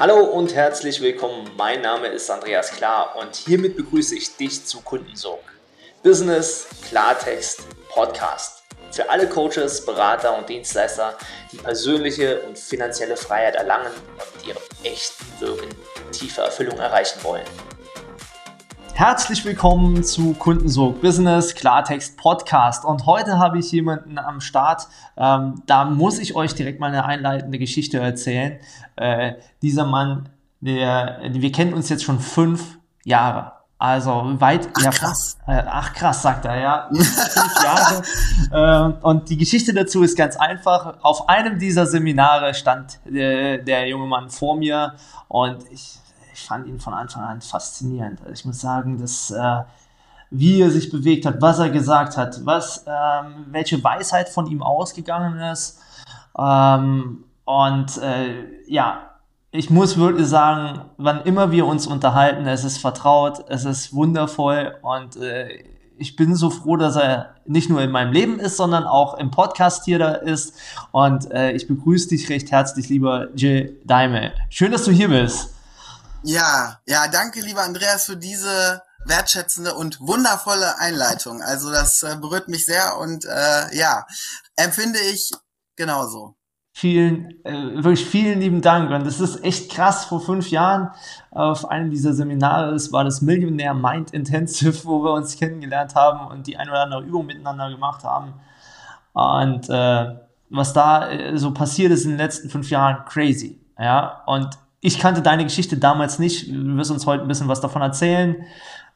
Hallo und herzlich willkommen. Mein Name ist Andreas Klar und hiermit begrüße ich dich zu Kundensog. Business Klartext Podcast. Für alle Coaches, Berater und Dienstleister, die persönliche und finanzielle Freiheit erlangen und ihrem echten Wirken tiefe Erfüllung erreichen wollen. Herzlich willkommen zu Kundensog Business Klartext Podcast. Und heute habe ich jemanden am Start. Ähm, da muss ich euch direkt mal eine einleitende Geschichte erzählen. Äh, dieser Mann, der, wir kennen uns jetzt schon fünf Jahre. Also weit, ach, ja, krass. Äh, ach krass, sagt er, ja. Fünf Jahre. Äh, und die Geschichte dazu ist ganz einfach. Auf einem dieser Seminare stand äh, der junge Mann vor mir und ich ich fand ihn von Anfang an faszinierend. Also ich muss sagen, dass äh, wie er sich bewegt hat, was er gesagt hat, was, ähm, welche Weisheit von ihm ausgegangen ist. Ähm, und äh, ja, ich muss wirklich sagen, wann immer wir uns unterhalten, es ist vertraut, es ist wundervoll und äh, ich bin so froh, dass er nicht nur in meinem Leben ist, sondern auch im Podcast hier da ist. Und äh, ich begrüße dich recht herzlich, lieber Jill Daimel. Schön, dass du hier bist. Ja, ja, danke, lieber Andreas, für diese wertschätzende und wundervolle Einleitung. Also das äh, berührt mich sehr und äh, ja, empfinde ich genauso. Vielen, äh, wirklich vielen lieben Dank. Und das ist echt krass. Vor fünf Jahren auf einem dieser Seminare, es war das Millionär Mind Intensive, wo wir uns kennengelernt haben und die ein oder andere Übung miteinander gemacht haben. Und äh, was da äh, so passiert ist in den letzten fünf Jahren, crazy. Ja, und ich kannte deine Geschichte damals nicht. Du wirst uns heute ein bisschen was davon erzählen.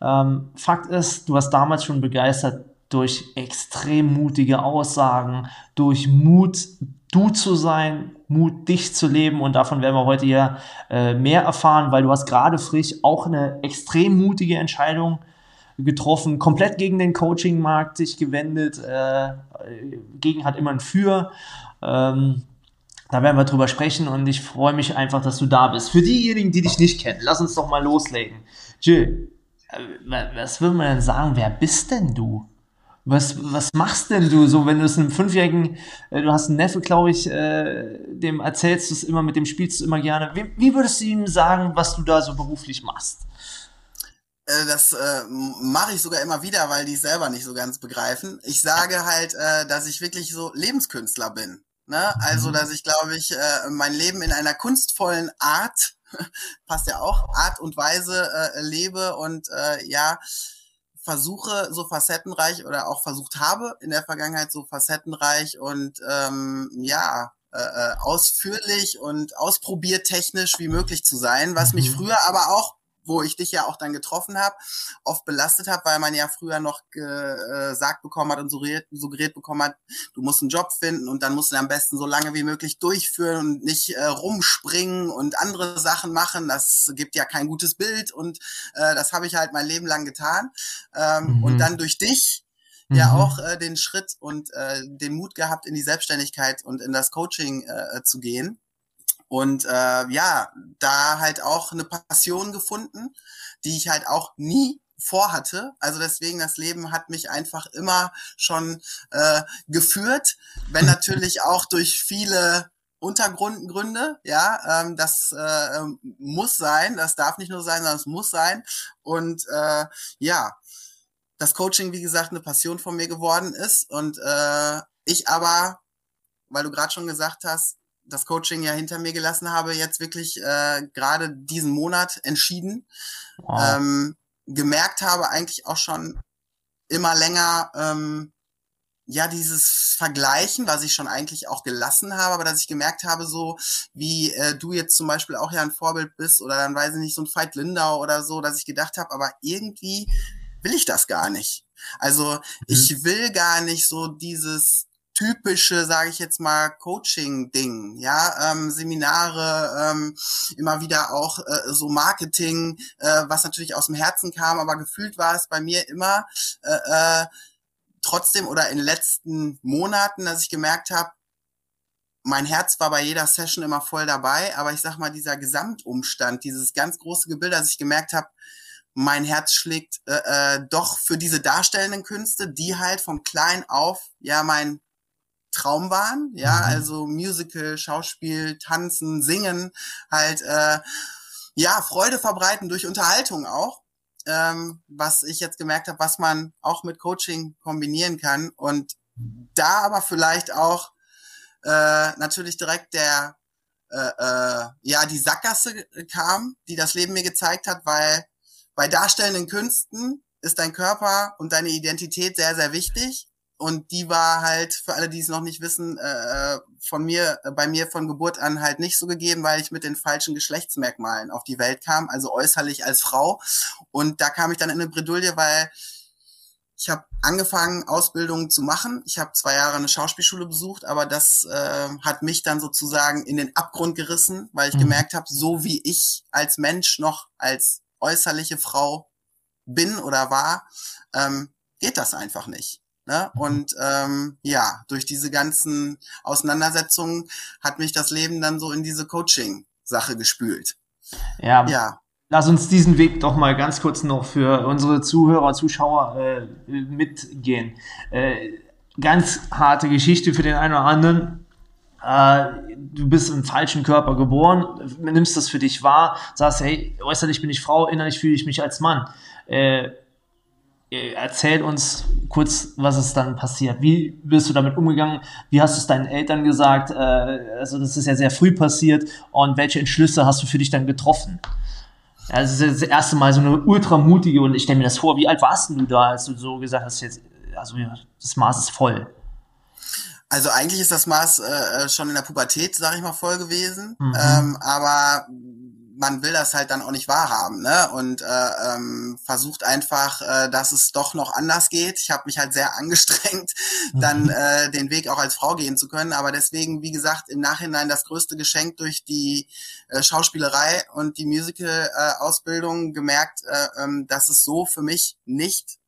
Ähm, Fakt ist, du hast damals schon begeistert durch extrem mutige Aussagen, durch Mut, du zu sein, Mut, dich zu leben. Und davon werden wir heute hier äh, mehr erfahren, weil du hast gerade frisch auch eine extrem mutige Entscheidung getroffen, komplett gegen den Coaching-Markt sich gewendet, äh, gegen hat immer ein Für. Ähm, da werden wir drüber sprechen und ich freue mich einfach, dass du da bist. Für diejenigen, die dich nicht kennen, lass uns doch mal loslegen. Jill, äh, was würde man denn sagen? Wer bist denn du? Was, was machst denn du so, wenn du es einem Fünfjährigen, äh, du hast einen Neffe, glaube ich, äh, dem erzählst du es immer, mit dem spielst du immer gerne. Wie, wie würdest du ihm sagen, was du da so beruflich machst? Äh, das äh, mache ich sogar immer wieder, weil die selber nicht so ganz begreifen. Ich sage halt, äh, dass ich wirklich so Lebenskünstler bin. Ne? Also, mhm. dass ich, glaube ich, äh, mein Leben in einer kunstvollen Art, passt ja auch, Art und Weise äh, lebe und äh, ja, versuche so facettenreich oder auch versucht habe in der Vergangenheit so facettenreich und ähm, ja, äh, äh ausführlich und ausprobiertechnisch wie möglich zu sein, was mich mhm. früher aber auch wo ich dich ja auch dann getroffen habe, oft belastet habe, weil man ja früher noch gesagt äh, bekommen hat und suggeriert, suggeriert bekommen hat, du musst einen Job finden und dann musst du am besten so lange wie möglich durchführen und nicht äh, rumspringen und andere Sachen machen. Das gibt ja kein gutes Bild und äh, das habe ich halt mein Leben lang getan. Ähm, mhm. Und dann durch dich ja mhm. auch äh, den Schritt und äh, den Mut gehabt, in die Selbstständigkeit und in das Coaching äh, zu gehen. Und äh, ja, da halt auch eine Passion gefunden, die ich halt auch nie vorhatte. Also deswegen, das Leben hat mich einfach immer schon äh, geführt, wenn natürlich auch durch viele Untergrundgründe, ja, ähm, das äh, muss sein, das darf nicht nur sein, sondern es muss sein. Und äh, ja, das Coaching, wie gesagt, eine Passion von mir geworden ist und äh, ich aber, weil du gerade schon gesagt hast, das Coaching ja hinter mir gelassen habe, jetzt wirklich äh, gerade diesen Monat entschieden. Wow. Ähm, gemerkt habe eigentlich auch schon immer länger, ähm, ja, dieses Vergleichen, was ich schon eigentlich auch gelassen habe, aber dass ich gemerkt habe, so wie äh, du jetzt zum Beispiel auch ja ein Vorbild bist oder dann weiß ich nicht, so ein Veit Lindau oder so, dass ich gedacht habe, aber irgendwie will ich das gar nicht. Also mhm. ich will gar nicht so dieses typische, sage ich jetzt mal, Coaching-Ding, ja, ähm, Seminare, ähm, immer wieder auch äh, so Marketing, äh, was natürlich aus dem Herzen kam, aber gefühlt war es bei mir immer äh, äh, trotzdem oder in den letzten Monaten, dass ich gemerkt habe, mein Herz war bei jeder Session immer voll dabei, aber ich sag mal, dieser Gesamtumstand, dieses ganz große Gebilde, dass ich gemerkt habe, mein Herz schlägt äh, äh, doch für diese darstellenden Künste, die halt von klein auf ja mein Traum waren, ja, mhm. also Musical, Schauspiel, Tanzen, Singen, halt äh, ja Freude verbreiten durch Unterhaltung auch, ähm, was ich jetzt gemerkt habe, was man auch mit Coaching kombinieren kann und da aber vielleicht auch äh, natürlich direkt der äh, äh, ja die Sackgasse kam, die das Leben mir gezeigt hat, weil bei darstellenden Künsten ist dein Körper und deine Identität sehr sehr wichtig und die war halt für alle, die es noch nicht wissen, äh, von mir, äh, bei mir von Geburt an halt nicht so gegeben, weil ich mit den falschen Geschlechtsmerkmalen auf die Welt kam, also äußerlich als Frau. Und da kam ich dann in eine Bredouille, weil ich habe angefangen, Ausbildungen zu machen. Ich habe zwei Jahre eine Schauspielschule besucht, aber das äh, hat mich dann sozusagen in den Abgrund gerissen, weil ich mhm. gemerkt habe, so wie ich als Mensch noch als äußerliche Frau bin oder war, ähm, geht das einfach nicht. Ne? Und ähm, ja, durch diese ganzen Auseinandersetzungen hat mich das Leben dann so in diese Coaching-Sache gespült. Ja. ja. Lass uns diesen Weg doch mal ganz kurz noch für unsere Zuhörer, Zuschauer äh, mitgehen. Äh, ganz harte Geschichte für den einen oder anderen. Äh, du bist im falschen Körper geboren, nimmst das für dich wahr, sagst, hey, äußerlich bin ich Frau, innerlich fühle ich mich als Mann. Äh, äh, erzähl uns kurz, was ist dann passiert. Wie bist du damit umgegangen? Wie hast du es deinen Eltern gesagt? Äh, also das ist ja sehr früh passiert. Und welche Entschlüsse hast du für dich dann getroffen? Ja, das ist das erste Mal so eine ultramutige und ich stelle mir das vor, wie alt warst du da, als du so gesagt hast, jetzt, also das Maß ist voll? Also eigentlich ist das Maß äh, schon in der Pubertät, sag ich mal, voll gewesen. Mhm. Ähm, aber man will das halt dann auch nicht wahrhaben, ne? Und äh, ähm, versucht einfach, äh, dass es doch noch anders geht. Ich habe mich halt sehr angestrengt, dann mhm. äh, den Weg auch als Frau gehen zu können. Aber deswegen, wie gesagt, im Nachhinein das größte Geschenk durch die äh, Schauspielerei und die Musical-Ausbildung äh, gemerkt, äh, ähm, dass es so für mich nicht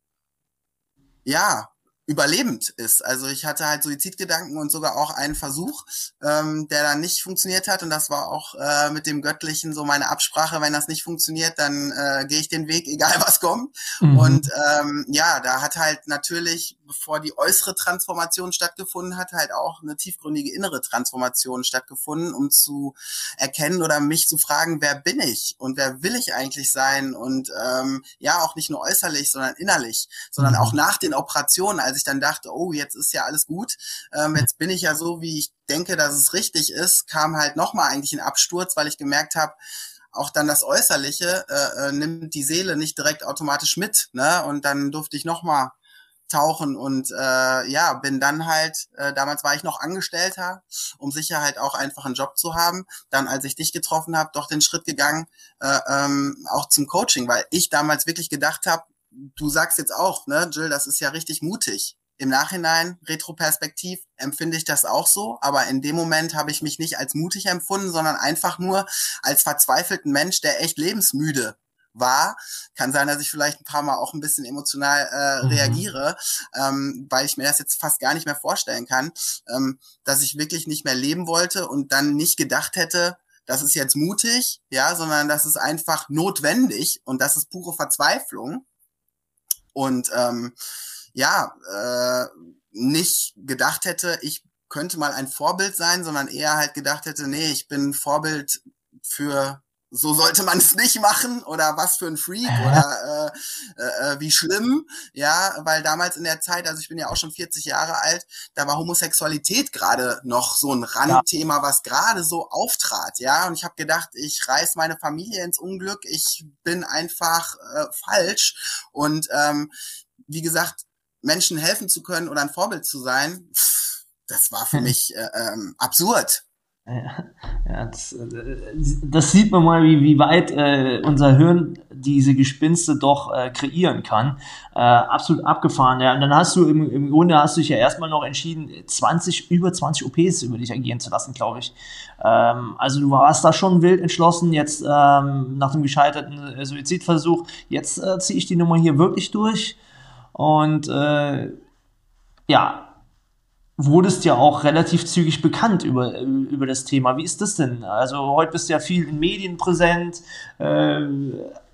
ja, überlebend ist. Also ich hatte halt Suizidgedanken und sogar auch einen Versuch, ähm, der dann nicht funktioniert hat. Und das war auch äh, mit dem Göttlichen so meine Absprache. Wenn das nicht funktioniert, dann äh, gehe ich den Weg, egal was kommt. Mhm. Und ähm, ja, da hat halt natürlich, bevor die äußere Transformation stattgefunden hat, halt auch eine tiefgründige innere Transformation stattgefunden, um zu erkennen oder mich zu fragen, wer bin ich und wer will ich eigentlich sein? Und ähm, ja, auch nicht nur äußerlich, sondern innerlich, sondern mhm. auch nach den Operationen. Als ich dann dachte, oh, jetzt ist ja alles gut, ähm, jetzt bin ich ja so, wie ich denke, dass es richtig ist, kam halt nochmal eigentlich ein Absturz, weil ich gemerkt habe, auch dann das Äußerliche äh, äh, nimmt die Seele nicht direkt automatisch mit, ne? Und dann durfte ich nochmal tauchen und äh, ja, bin dann halt, äh, damals war ich noch Angestellter, um sicher halt auch einfach einen Job zu haben. Dann, als ich dich getroffen habe, doch den Schritt gegangen, äh, ähm, auch zum Coaching, weil ich damals wirklich gedacht habe, du sagst jetzt auch, ne, Jill, das ist ja richtig mutig. Im Nachhinein, retroperspektiv, empfinde ich das auch so, aber in dem Moment habe ich mich nicht als mutig empfunden, sondern einfach nur als verzweifelten Mensch, der echt lebensmüde war. Kann sein, dass ich vielleicht ein paar Mal auch ein bisschen emotional äh, mhm. reagiere, ähm, weil ich mir das jetzt fast gar nicht mehr vorstellen kann, ähm, dass ich wirklich nicht mehr leben wollte und dann nicht gedacht hätte, das ist jetzt mutig, ja, sondern das ist einfach notwendig und das ist pure Verzweiflung und ähm, ja, äh, nicht gedacht hätte, ich könnte mal ein Vorbild sein, sondern eher halt gedacht hätte, nee, ich bin Vorbild für so sollte man es nicht machen oder was für ein Freak oder äh, äh, äh, wie schlimm, ja, weil damals in der Zeit, also ich bin ja auch schon 40 Jahre alt, da war Homosexualität gerade noch so ein Randthema, was gerade so auftrat, ja, und ich habe gedacht, ich reiß meine Familie ins Unglück, ich bin einfach äh, falsch und ähm, wie gesagt, Menschen helfen zu können oder ein Vorbild zu sein, das war für hm. mich äh, ähm, absurd. Ja, das, äh, das, sieht man mal, wie, wie weit äh, unser Hirn diese Gespinste doch äh, kreieren kann. Äh, absolut abgefahren. Ja. Und dann hast du im, im Grunde hast du dich ja erstmal noch entschieden, 20, über 20 OPs über dich agieren zu lassen, glaube ich. Ähm, also du warst da schon wild entschlossen, jetzt ähm, nach dem gescheiterten äh, Suizidversuch, jetzt äh, ziehe ich die Nummer hier wirklich durch. Und ja, wurdest ja auch relativ zügig bekannt über, über das Thema. Wie ist das denn? Also heute bist du ja viel in Medien präsent, äh,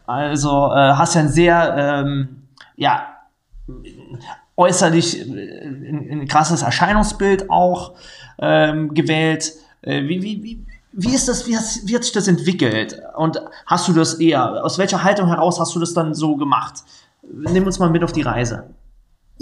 also äh, hast ja ein sehr, ähm, ja, äußerlich äh, ein, ein krasses Erscheinungsbild auch ähm, gewählt. Äh, wie, wie, wie, wie ist das, wie, hast, wie hat sich das entwickelt? Und hast du das eher, aus welcher Haltung heraus hast du das dann so gemacht? Nimm uns mal mit auf die Reise.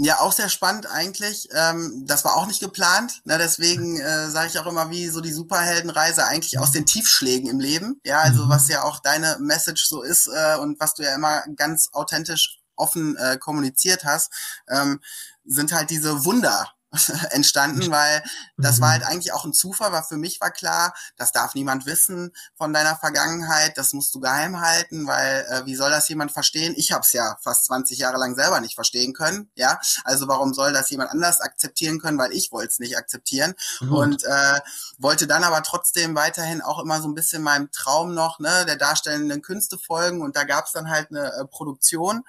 Ja, auch sehr spannend eigentlich. Ähm, das war auch nicht geplant. Ne? Deswegen äh, sage ich auch immer, wie so die Superheldenreise eigentlich aus den Tiefschlägen im Leben. Ja, also mhm. was ja auch deine Message so ist äh, und was du ja immer ganz authentisch offen äh, kommuniziert hast, ähm, sind halt diese Wunder, entstanden, weil das war mhm. halt eigentlich auch ein Zufall, weil für mich war klar, das darf niemand wissen von deiner Vergangenheit, das musst du geheim halten, weil äh, wie soll das jemand verstehen? Ich habe es ja fast 20 Jahre lang selber nicht verstehen können, ja. Also warum soll das jemand anders akzeptieren können, weil ich wollte es nicht akzeptieren mhm. und äh, wollte dann aber trotzdem weiterhin auch immer so ein bisschen meinem Traum noch, ne, der darstellenden Künste folgen und da gab es dann halt eine äh, Produktion,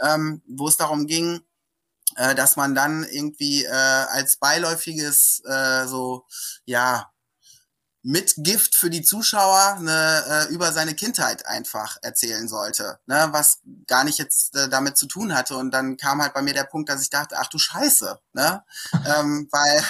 ähm, wo es darum ging, äh, dass man dann irgendwie äh, als beiläufiges äh, so ja mit Gift für die Zuschauer ne, äh, über seine Kindheit einfach erzählen sollte, ne, was gar nicht jetzt äh, damit zu tun hatte. Und dann kam halt bei mir der Punkt, dass ich dachte, ach du Scheiße, ne, ähm, weil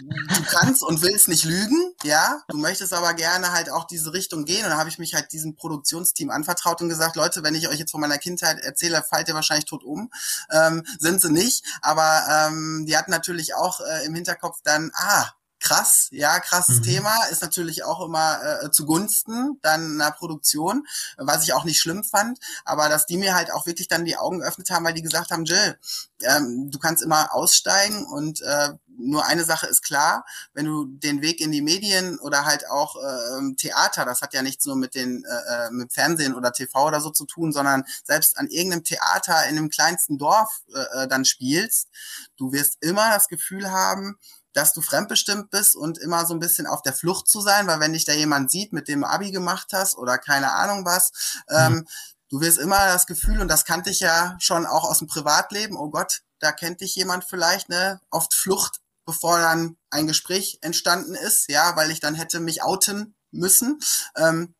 du kannst und willst nicht lügen, ja, du möchtest aber gerne halt auch diese Richtung gehen. Und dann habe ich mich halt diesem Produktionsteam anvertraut und gesagt, Leute, wenn ich euch jetzt von meiner Kindheit erzähle, fallt ihr wahrscheinlich tot um. Ähm, sind sie nicht, aber ähm, die hatten natürlich auch äh, im Hinterkopf dann, ah, krass, ja, krasses mhm. Thema, ist natürlich auch immer äh, zugunsten dann einer Produktion, was ich auch nicht schlimm fand, aber dass die mir halt auch wirklich dann die Augen geöffnet haben, weil die gesagt haben, Jill, ähm, du kannst immer aussteigen und äh, nur eine Sache ist klar, wenn du den Weg in die Medien oder halt auch äh, Theater, das hat ja nichts nur mit den äh, äh, mit Fernsehen oder TV oder so zu tun, sondern selbst an irgendeinem Theater in einem kleinsten Dorf äh, äh dann spielst, du wirst immer das Gefühl haben, dass du fremdbestimmt bist und immer so ein bisschen auf der Flucht zu sein, weil wenn dich da jemand sieht, mit dem Abi gemacht hast oder keine Ahnung was, ähm, mhm. du wirst immer das Gefühl, und das kannte ich ja schon auch aus dem Privatleben, oh Gott, da kennt dich jemand vielleicht, ne, oft Flucht, bevor dann ein Gespräch entstanden ist, ja, weil ich dann hätte mich outen müssen. Ähm,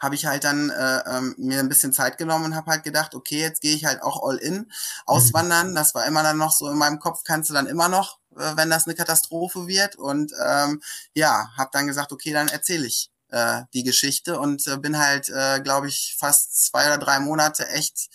habe ich halt dann äh, ähm, mir ein bisschen Zeit genommen und habe halt gedacht, okay, jetzt gehe ich halt auch all in. Mhm. Auswandern, das war immer dann noch so in meinem Kopf, kannst du dann immer noch wenn das eine Katastrophe wird. Und ähm, ja, habe dann gesagt, okay, dann erzähle ich äh, die Geschichte und äh, bin halt, äh, glaube ich, fast zwei oder drei Monate echt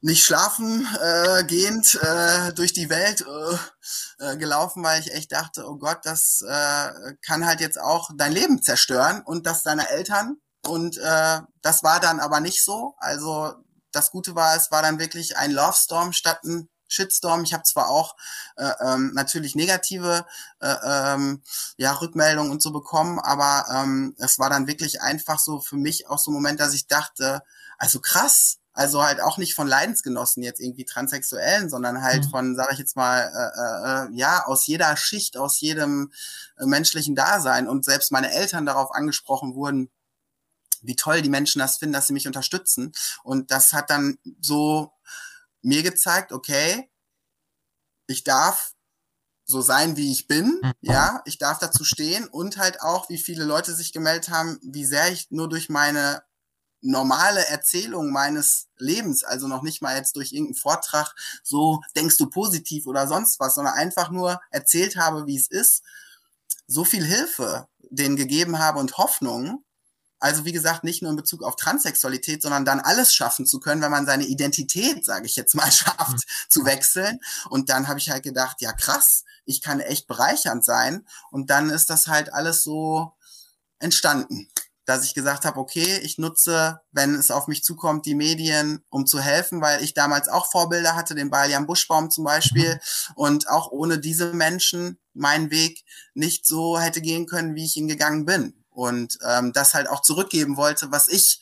nicht schlafen äh, gehend äh, durch die Welt äh, äh, gelaufen, weil ich echt dachte, oh Gott, das äh, kann halt jetzt auch dein Leben zerstören und das deiner Eltern. Und äh, das war dann aber nicht so. Also das Gute war, es war dann wirklich ein Love Storm statt ein Shitstorm. Ich habe zwar auch äh, ähm, natürlich negative äh, ähm, ja, Rückmeldungen und so bekommen, aber ähm, es war dann wirklich einfach so für mich auch so ein Moment, dass ich dachte, also krass, also halt auch nicht von Leidensgenossen jetzt irgendwie Transsexuellen, sondern halt mhm. von, sage ich jetzt mal, äh, äh, ja, aus jeder Schicht, aus jedem äh, menschlichen Dasein. Und selbst meine Eltern darauf angesprochen wurden, wie toll die Menschen das finden, dass sie mich unterstützen. Und das hat dann so mir gezeigt, okay, ich darf so sein, wie ich bin, mhm. ja, ich darf dazu stehen und halt auch, wie viele Leute sich gemeldet haben, wie sehr ich nur durch meine normale Erzählung meines Lebens, also noch nicht mal jetzt durch irgendeinen Vortrag, so denkst du positiv oder sonst was, sondern einfach nur erzählt habe, wie es ist, so viel Hilfe denen gegeben habe und Hoffnung, also wie gesagt, nicht nur in Bezug auf Transsexualität, sondern dann alles schaffen zu können, wenn man seine Identität, sage ich jetzt mal, schafft mhm. zu wechseln. Und dann habe ich halt gedacht, ja krass, ich kann echt bereichernd sein. Und dann ist das halt alles so entstanden, dass ich gesagt habe, okay, ich nutze, wenn es auf mich zukommt, die Medien, um zu helfen, weil ich damals auch Vorbilder hatte, den Balian Buschbaum zum Beispiel. Mhm. Und auch ohne diese Menschen mein Weg nicht so hätte gehen können, wie ich ihn gegangen bin und ähm, das halt auch zurückgeben wollte, was ich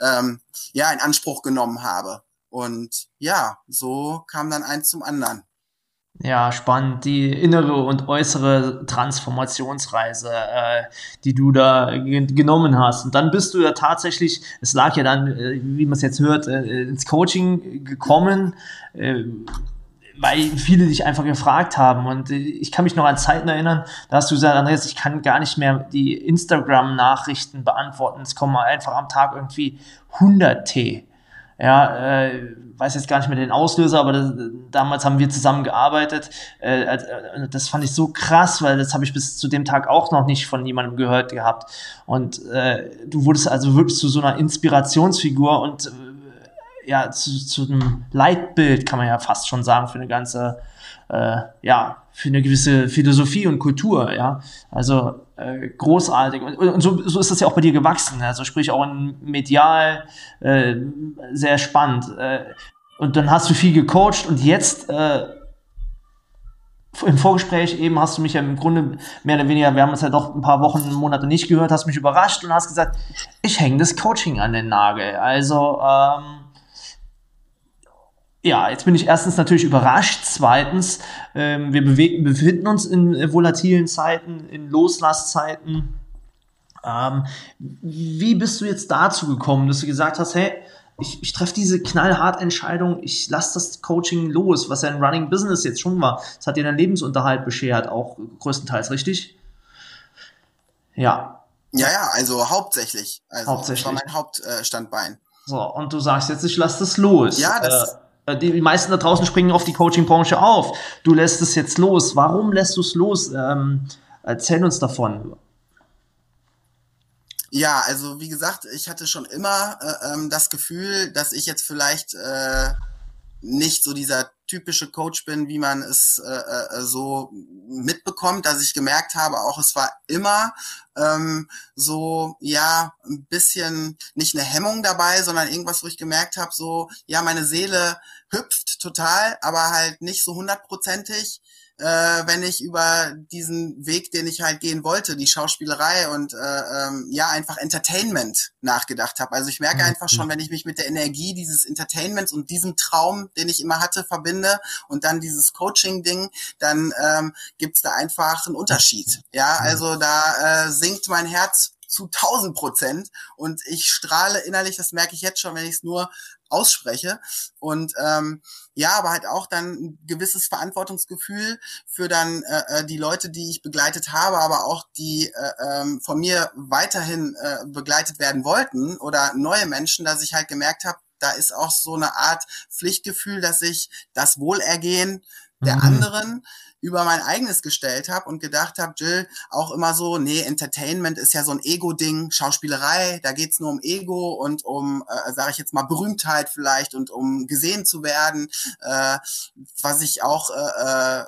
ähm, ja in Anspruch genommen habe. Und ja, so kam dann eins zum anderen. Ja, spannend. Die innere und äußere Transformationsreise, äh, die du da genommen hast. Und dann bist du ja tatsächlich, es lag ja dann, äh, wie man es jetzt hört, äh, ins Coaching gekommen. Äh, weil viele dich einfach gefragt haben. Und ich kann mich noch an Zeiten erinnern, da hast du gesagt, Andreas, ich kann gar nicht mehr die Instagram-Nachrichten beantworten. Es kommen einfach am Tag irgendwie 100 T. ja, äh, weiß jetzt gar nicht mehr den Auslöser, aber das, damals haben wir zusammen gearbeitet. Äh, äh, das fand ich so krass, weil das habe ich bis zu dem Tag auch noch nicht von jemandem gehört gehabt. Und äh, du wurdest also wirklich zu so einer Inspirationsfigur und äh, ja, zu, zu einem Leitbild, kann man ja fast schon sagen, für eine ganze, äh, ja, für eine gewisse Philosophie und Kultur, ja. Also äh, großartig. Und, und so, so ist das ja auch bei dir gewachsen. Also sprich auch in medial äh, sehr spannend. Äh, und dann hast du viel gecoacht und jetzt äh, im Vorgespräch eben hast du mich ja im Grunde mehr oder weniger, wir haben uns ja doch ein paar Wochen, Monate nicht gehört, hast mich überrascht und hast gesagt, ich hänge das Coaching an den Nagel. Also ähm, ja, jetzt bin ich erstens natürlich überrascht. Zweitens, ähm, wir befinden uns in äh, volatilen Zeiten, in Loslasszeiten. Ähm, wie bist du jetzt dazu gekommen, dass du gesagt hast, hey, ich, ich treffe diese knallhart Entscheidung, ich lasse das Coaching los, was ja ein Running Business jetzt schon war. Das hat dir deinen Lebensunterhalt beschert, auch größtenteils, richtig? Ja. Ja, ja, also hauptsächlich. Also hauptsächlich. Das war mein Hauptstandbein. So, und du sagst jetzt, ich lasse das los. Ja, das, äh, äh, die meisten da draußen springen auf die Coaching-Branche auf. Du lässt es jetzt los. Warum lässt du es los? Ähm, erzähl uns davon. Ja, also wie gesagt, ich hatte schon immer äh, ähm, das Gefühl, dass ich jetzt vielleicht äh, nicht so dieser typische Coach bin, wie man es äh, äh, so mitbekommt, dass ich gemerkt habe, auch es war immer ähm, so, ja, ein bisschen nicht eine Hemmung dabei, sondern irgendwas, wo ich gemerkt habe, so, ja, meine Seele hüpft total, aber halt nicht so hundertprozentig äh, wenn ich über diesen Weg, den ich halt gehen wollte, die Schauspielerei und äh, ähm, ja einfach Entertainment nachgedacht habe. Also ich merke mhm. einfach schon, wenn ich mich mit der Energie dieses Entertainments und diesem Traum, den ich immer hatte, verbinde und dann dieses Coaching-Ding, dann ähm, gibt da einfach einen Unterschied. Ja, mhm. also da äh, sinkt mein Herz zu 1000 Prozent und ich strahle innerlich, das merke ich jetzt schon, wenn ich es nur ausspreche. Und ähm, ja, aber halt auch dann ein gewisses Verantwortungsgefühl für dann äh, äh, die Leute, die ich begleitet habe, aber auch die äh, ähm, von mir weiterhin äh, begleitet werden wollten oder neue Menschen, dass ich halt gemerkt habe, da ist auch so eine Art Pflichtgefühl, dass ich das Wohlergehen der mhm. anderen über mein eigenes gestellt habe und gedacht habe, Jill, auch immer so, nee, Entertainment ist ja so ein Ego-Ding, Schauspielerei, da geht's nur um Ego und um, äh, sage ich jetzt mal, Berühmtheit vielleicht und um gesehen zu werden, äh, was ich auch äh, äh,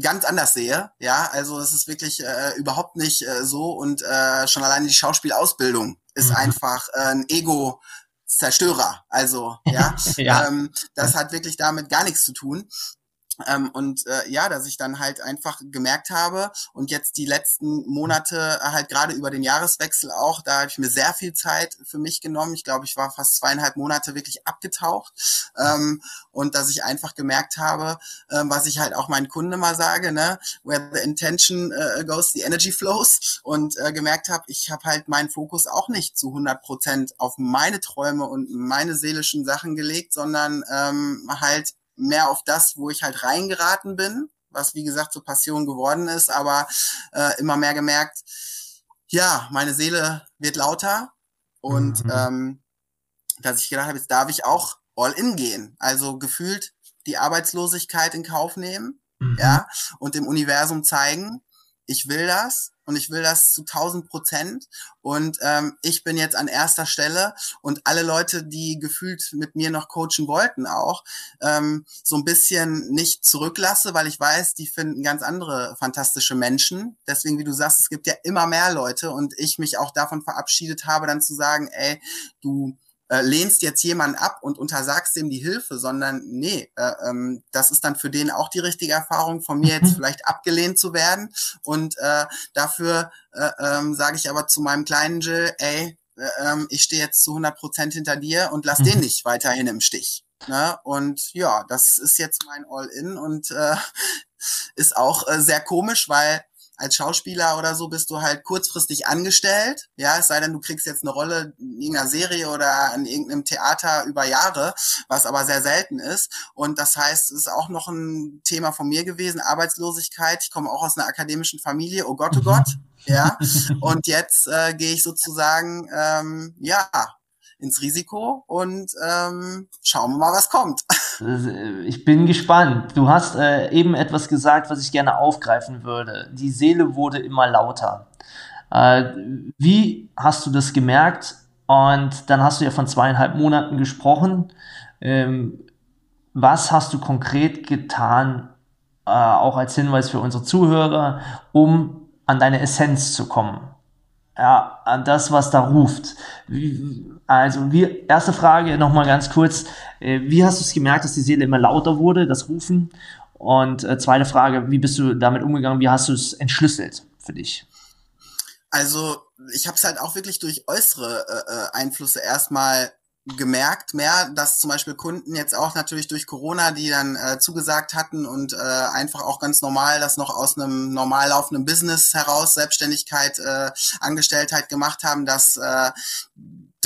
ganz anders sehe. Ja, also es ist wirklich äh, überhaupt nicht äh, so und äh, schon alleine die Schauspielausbildung ist mhm. einfach äh, ein Ego. Zerstörer, also ja, ja. Ähm, das hat wirklich damit gar nichts zu tun. Ähm, und äh, ja, dass ich dann halt einfach gemerkt habe und jetzt die letzten Monate halt gerade über den Jahreswechsel auch, da habe ich mir sehr viel Zeit für mich genommen. Ich glaube, ich war fast zweieinhalb Monate wirklich abgetaucht ähm, und dass ich einfach gemerkt habe, äh, was ich halt auch meinen Kunden mal sage, ne, where the intention uh, goes, the energy flows und äh, gemerkt habe, ich habe halt meinen Fokus auch nicht zu 100 Prozent auf meine Träume und meine seelischen Sachen gelegt, sondern ähm, halt mehr auf das, wo ich halt reingeraten bin, was wie gesagt zur Passion geworden ist, aber äh, immer mehr gemerkt, ja, meine Seele wird lauter und mhm. ähm, dass ich gedacht habe, jetzt darf ich auch all in gehen. Also gefühlt die Arbeitslosigkeit in Kauf nehmen, mhm. ja, und dem Universum zeigen, ich will das und ich will das zu 1000 Prozent und ähm, ich bin jetzt an erster Stelle und alle Leute, die gefühlt mit mir noch coachen wollten auch, ähm, so ein bisschen nicht zurücklasse, weil ich weiß, die finden ganz andere fantastische Menschen. Deswegen, wie du sagst, es gibt ja immer mehr Leute und ich mich auch davon verabschiedet habe, dann zu sagen, ey, du äh, lehnst jetzt jemanden ab und untersagst dem die Hilfe, sondern nee, äh, ähm, das ist dann für den auch die richtige Erfahrung, von mir jetzt mhm. vielleicht abgelehnt zu werden. Und äh, dafür äh, ähm, sage ich aber zu meinem kleinen Jill, ey, äh, ähm, ich stehe jetzt zu 100 Prozent hinter dir und lass mhm. den nicht weiterhin im Stich. Ne? Und ja, das ist jetzt mein All-In und äh, ist auch äh, sehr komisch, weil als Schauspieler oder so bist du halt kurzfristig angestellt. Ja, es sei denn, du kriegst jetzt eine Rolle in irgendeiner Serie oder in irgendeinem Theater über Jahre, was aber sehr selten ist. Und das heißt, es ist auch noch ein Thema von mir gewesen, Arbeitslosigkeit. Ich komme auch aus einer akademischen Familie. Oh Gott, oh Gott. Ja. Und jetzt äh, gehe ich sozusagen, ähm, ja, ins Risiko und ähm, schauen wir mal, was kommt. Äh, ich bin gespannt. Du hast äh, eben etwas gesagt, was ich gerne aufgreifen würde. Die Seele wurde immer lauter. Äh, wie hast du das gemerkt? Und dann hast du ja von zweieinhalb Monaten gesprochen. Ähm, was hast du konkret getan, äh, auch als Hinweis für unsere Zuhörer, um an deine Essenz zu kommen? Ja, an das, was da ruft. Wie, also, wie, erste Frage nochmal ganz kurz. Äh, wie hast du es gemerkt, dass die Seele immer lauter wurde, das Rufen? Und äh, zweite Frage, wie bist du damit umgegangen? Wie hast du es entschlüsselt für dich? Also, ich habe es halt auch wirklich durch äußere äh, äh, Einflüsse erstmal gemerkt mehr, dass zum Beispiel Kunden jetzt auch natürlich durch Corona, die dann äh, zugesagt hatten und äh, einfach auch ganz normal das noch aus einem normal laufenden Business heraus, Selbstständigkeit, äh, Angestelltheit gemacht haben, dass äh,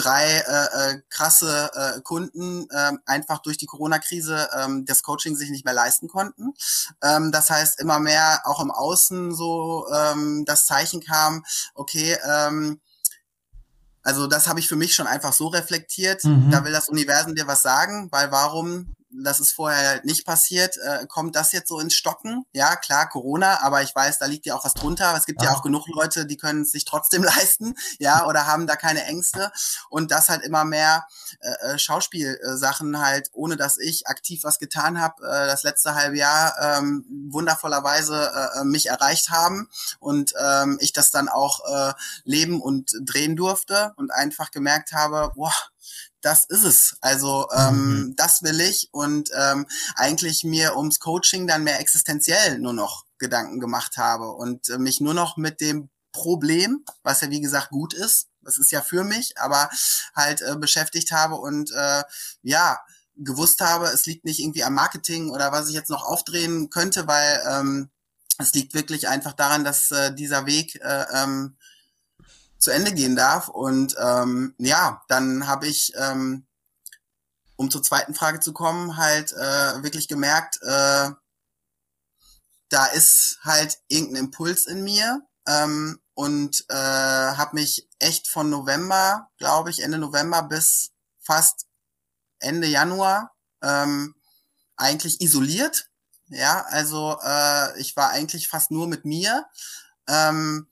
drei äh, äh, krasse äh, Kunden äh, einfach durch die Corona-Krise ähm, das Coaching sich nicht mehr leisten konnten. Ähm, das heißt, immer mehr auch im Außen so ähm, das Zeichen kam, okay, ähm, also das habe ich für mich schon einfach so reflektiert. Mhm. Da will das Universum dir was sagen, weil warum das ist vorher nicht passiert, äh, kommt das jetzt so ins Stocken? Ja, klar, Corona, aber ich weiß, da liegt ja auch was drunter. Es gibt ja, ja auch genug Leute, die können es sich trotzdem leisten, ja, oder haben da keine Ängste. Und das halt immer mehr äh, äh Schauspielsachen halt, ohne dass ich aktiv was getan habe, äh, das letzte halbe Jahr ähm, wundervollerweise äh, äh, mich erreicht haben und ähm, ich das dann auch äh, leben und drehen durfte und einfach gemerkt habe, boah, das ist es. Also ähm, mhm. das will ich und ähm, eigentlich mir ums Coaching dann mehr existenziell nur noch Gedanken gemacht habe und äh, mich nur noch mit dem Problem, was ja wie gesagt gut ist, das ist ja für mich, aber halt äh, beschäftigt habe und äh, ja gewusst habe, es liegt nicht irgendwie am Marketing oder was ich jetzt noch aufdrehen könnte, weil ähm, es liegt wirklich einfach daran, dass äh, dieser Weg äh, ähm, zu Ende gehen darf. Und ähm, ja, dann habe ich, ähm, um zur zweiten Frage zu kommen, halt äh, wirklich gemerkt, äh, da ist halt irgendein Impuls in mir. Ähm, und äh, habe mich echt von November, glaube ich, Ende November bis fast Ende Januar ähm, eigentlich isoliert. Ja, also äh, ich war eigentlich fast nur mit mir. Ähm,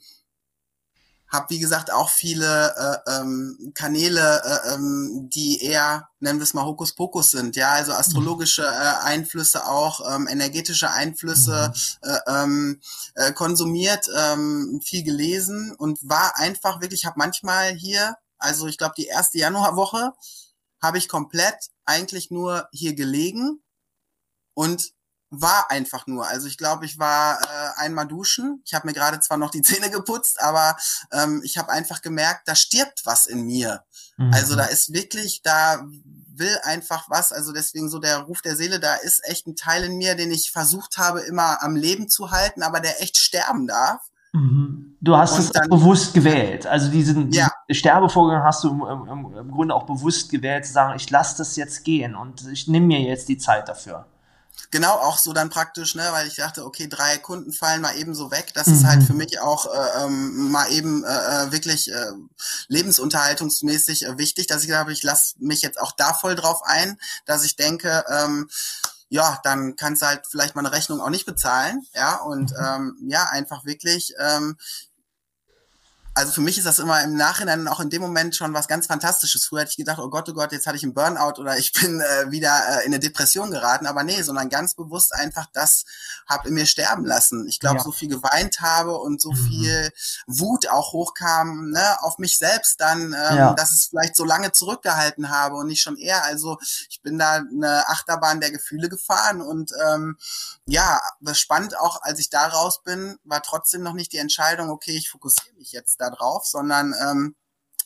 habe wie gesagt auch viele äh, ähm, Kanäle, äh, ähm, die eher, nennen wir es mal Hokuspokus sind, ja, also astrologische äh, Einflüsse auch, ähm, energetische Einflüsse mhm. äh, ähm, äh, konsumiert, ähm, viel gelesen und war einfach wirklich, habe manchmal hier, also ich glaube die erste Januarwoche, habe ich komplett eigentlich nur hier gelegen und war einfach nur. Also ich glaube, ich war äh, einmal duschen. Ich habe mir gerade zwar noch die Zähne geputzt, aber ähm, ich habe einfach gemerkt, da stirbt was in mir. Mhm. Also da ist wirklich, da will einfach was. Also deswegen so der Ruf der Seele, da ist echt ein Teil in mir, den ich versucht habe, immer am Leben zu halten, aber der echt sterben darf. Mhm. Du hast und es dann, bewusst gewählt. Also diesen, ja. Sterbevorgang hast du im, im, im Grunde auch bewusst gewählt, zu sagen, ich lasse das jetzt gehen und ich nehme mir jetzt die Zeit dafür genau auch so dann praktisch, ne, weil ich dachte, okay, drei Kunden fallen mal eben so weg. Das mhm. ist halt für mich auch äh, ähm, mal eben äh, äh, wirklich äh, lebensunterhaltungsmäßig äh, wichtig, dass ich glaube, ich lasse mich jetzt auch da voll drauf ein, dass ich denke, ähm, ja, dann kannst du halt vielleicht mal eine Rechnung auch nicht bezahlen, ja, und mhm. ähm, ja, einfach wirklich ähm, also für mich ist das immer im Nachhinein auch in dem Moment schon was ganz Fantastisches. Früher hätte ich gedacht, oh Gott, oh Gott, jetzt hatte ich einen Burnout oder ich bin äh, wieder äh, in eine Depression geraten. Aber nee, sondern ganz bewusst einfach das habe in mir sterben lassen. Ich glaube, ja. so viel geweint habe und so mhm. viel Wut auch hochkam ne, auf mich selbst dann, ähm, ja. dass es vielleicht so lange zurückgehalten habe und nicht schon eher. Also ich bin da eine Achterbahn der Gefühle gefahren und ähm, ja, das spannend auch, als ich da raus bin, war trotzdem noch nicht die Entscheidung, okay, ich fokussiere mich jetzt da drauf, sondern ähm,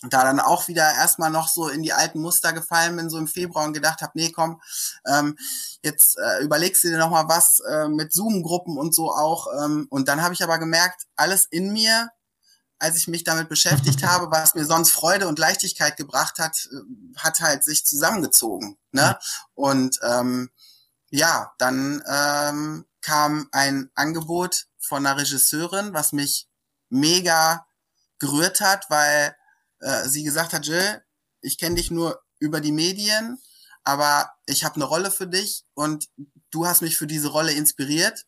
da dann auch wieder erstmal noch so in die alten Muster gefallen bin, so im Februar und gedacht habe, nee, komm, ähm, jetzt äh, überlegst du dir nochmal was äh, mit Zoom-Gruppen und so auch. Ähm, und dann habe ich aber gemerkt, alles in mir, als ich mich damit beschäftigt habe, was mir sonst Freude und Leichtigkeit gebracht hat, äh, hat halt sich zusammengezogen. Ne? Und ähm, ja, dann ähm, kam ein Angebot von einer Regisseurin, was mich mega gerührt hat, weil äh, sie gesagt hat, Jill, ich kenne dich nur über die Medien, aber ich habe eine Rolle für dich und du hast mich für diese Rolle inspiriert.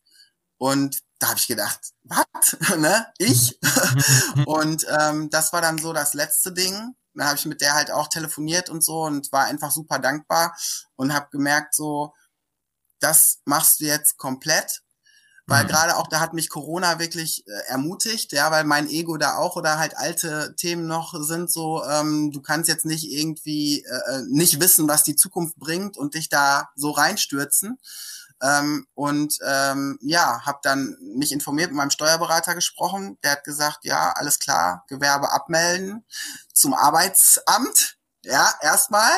Und da habe ich gedacht, was? ne? Ich? und ähm, das war dann so das letzte Ding. Dann habe ich mit der halt auch telefoniert und so und war einfach super dankbar und habe gemerkt, so, das machst du jetzt komplett weil mhm. gerade auch da hat mich Corona wirklich äh, ermutigt, ja, weil mein Ego da auch oder halt alte Themen noch sind so, ähm, du kannst jetzt nicht irgendwie äh, äh nicht wissen, was die Zukunft bringt und dich da so reinstürzen. Ähm, und ähm, ja, habe dann mich informiert mit meinem Steuerberater gesprochen. Der hat gesagt, ja, alles klar, Gewerbe abmelden zum Arbeitsamt. Ja, erstmal.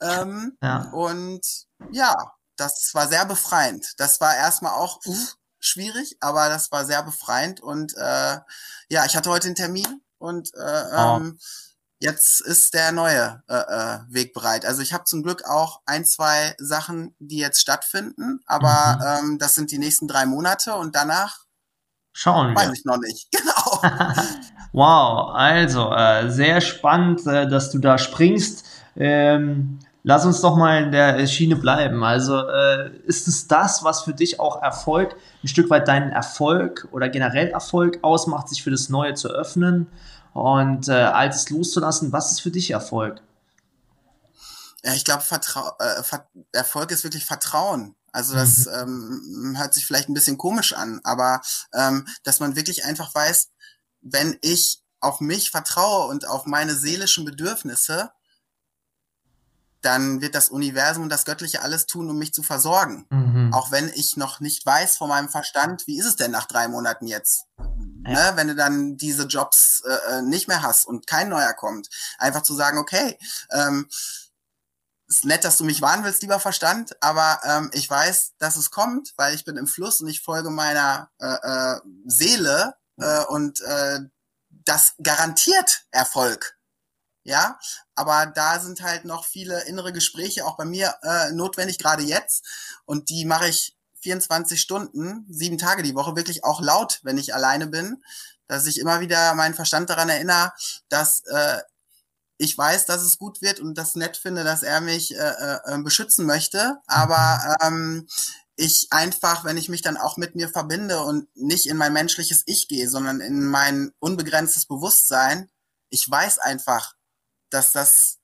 Ähm, ja. Und ja, das war sehr befreiend. Das war erstmal auch, uff, schwierig, aber das war sehr befreiend und äh, ja, ich hatte heute einen Termin und äh, oh. ähm, jetzt ist der neue äh, äh, Weg bereit. Also ich habe zum Glück auch ein, zwei Sachen, die jetzt stattfinden, aber mhm. ähm, das sind die nächsten drei Monate und danach schauen wir. Weiß ich noch nicht. Genau. wow, also äh, sehr spannend, äh, dass du da springst. Ähm, lass uns doch mal in der Schiene bleiben. Also äh, ist es das, was für dich auch Erfolg, ein Stück weit deinen Erfolg oder generell Erfolg ausmacht, sich für das Neue zu öffnen und äh, Altes loszulassen? Was ist für dich Erfolg? Ja, ich glaube, äh, Erfolg ist wirklich Vertrauen. Also das mhm. ähm, hört sich vielleicht ein bisschen komisch an, aber ähm, dass man wirklich einfach weiß, wenn ich auf mich vertraue und auf meine seelischen Bedürfnisse, dann wird das Universum und das Göttliche alles tun, um mich zu versorgen. Mhm. Auch wenn ich noch nicht weiß von meinem Verstand, wie ist es denn nach drei Monaten jetzt? Ja. Ne, wenn du dann diese Jobs äh, äh, nicht mehr hast und kein neuer kommt. Einfach zu sagen, okay, ähm, ist nett, dass du mich warnen willst, lieber Verstand, aber ähm, ich weiß, dass es kommt, weil ich bin im Fluss und ich folge meiner äh, äh, Seele äh, und äh, das garantiert Erfolg. Ja, aber da sind halt noch viele innere Gespräche auch bei mir äh, notwendig, gerade jetzt. Und die mache ich 24 Stunden, sieben Tage die Woche, wirklich auch laut, wenn ich alleine bin, dass ich immer wieder meinen Verstand daran erinnere, dass äh, ich weiß, dass es gut wird und das nett finde, dass er mich äh, äh, beschützen möchte. Aber ähm, ich einfach, wenn ich mich dann auch mit mir verbinde und nicht in mein menschliches Ich gehe, sondern in mein unbegrenztes Bewusstsein, ich weiß einfach, dass das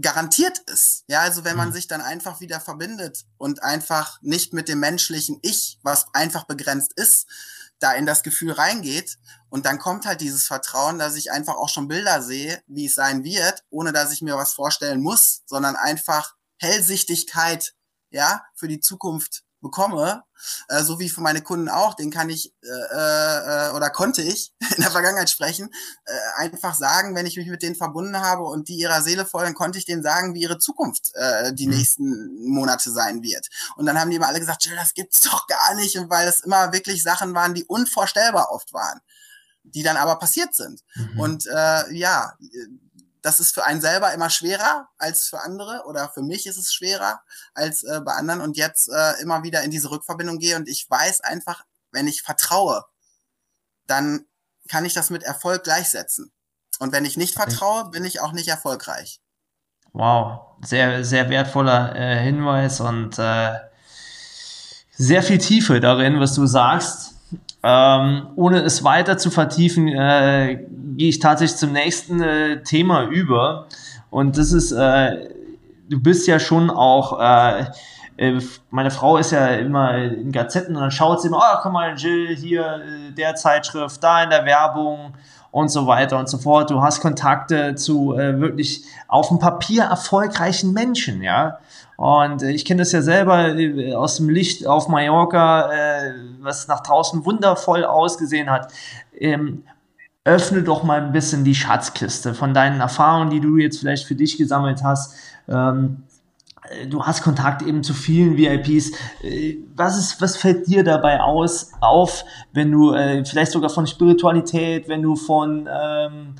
garantiert ist. Ja, also wenn man mhm. sich dann einfach wieder verbindet und einfach nicht mit dem menschlichen Ich, was einfach begrenzt ist, da in das Gefühl reingeht und dann kommt halt dieses Vertrauen, dass ich einfach auch schon Bilder sehe, wie es sein wird, ohne dass ich mir was vorstellen muss, sondern einfach Hellsichtigkeit, ja, für die Zukunft bekomme, äh, so wie für meine Kunden auch, den kann ich äh, äh, oder konnte ich in der Vergangenheit sprechen, äh, einfach sagen, wenn ich mich mit denen verbunden habe und die ihrer Seele folgen, konnte ich denen sagen, wie ihre Zukunft äh, die mhm. nächsten Monate sein wird. Und dann haben die immer alle gesagt, das gibt's doch gar nicht, weil es immer wirklich Sachen waren, die unvorstellbar oft waren die dann aber passiert sind. Mhm. Und äh, ja, das ist für einen selber immer schwerer als für andere oder für mich ist es schwerer als äh, bei anderen und jetzt äh, immer wieder in diese Rückverbindung gehe und ich weiß einfach, wenn ich vertraue, dann kann ich das mit Erfolg gleichsetzen. Und wenn ich nicht vertraue, bin ich auch nicht erfolgreich. Wow, sehr, sehr wertvoller äh, Hinweis und äh, sehr viel Tiefe darin, was du sagst. Ähm, ohne es weiter zu vertiefen, äh, gehe ich tatsächlich zum nächsten äh, Thema über. Und das ist, äh, du bist ja schon auch, äh, äh, meine Frau ist ja immer in Gazetten und dann schaut sie immer, oh, guck mal, Jill, hier äh, der Zeitschrift, da in der Werbung und so weiter und so fort. Du hast Kontakte zu wirklich auf dem Papier erfolgreichen Menschen, ja. Und ich kenne das ja selber aus dem Licht auf Mallorca, äh, was nach draußen wundervoll ausgesehen hat. Ähm, öffne doch mal ein bisschen die Schatzkiste von deinen Erfahrungen, die du jetzt vielleicht für dich gesammelt hast. Ähm, äh, du hast Kontakt eben zu vielen VIPs. Äh, was ist, was fällt dir dabei aus, auf, wenn du äh, vielleicht sogar von Spiritualität, wenn du von, ähm,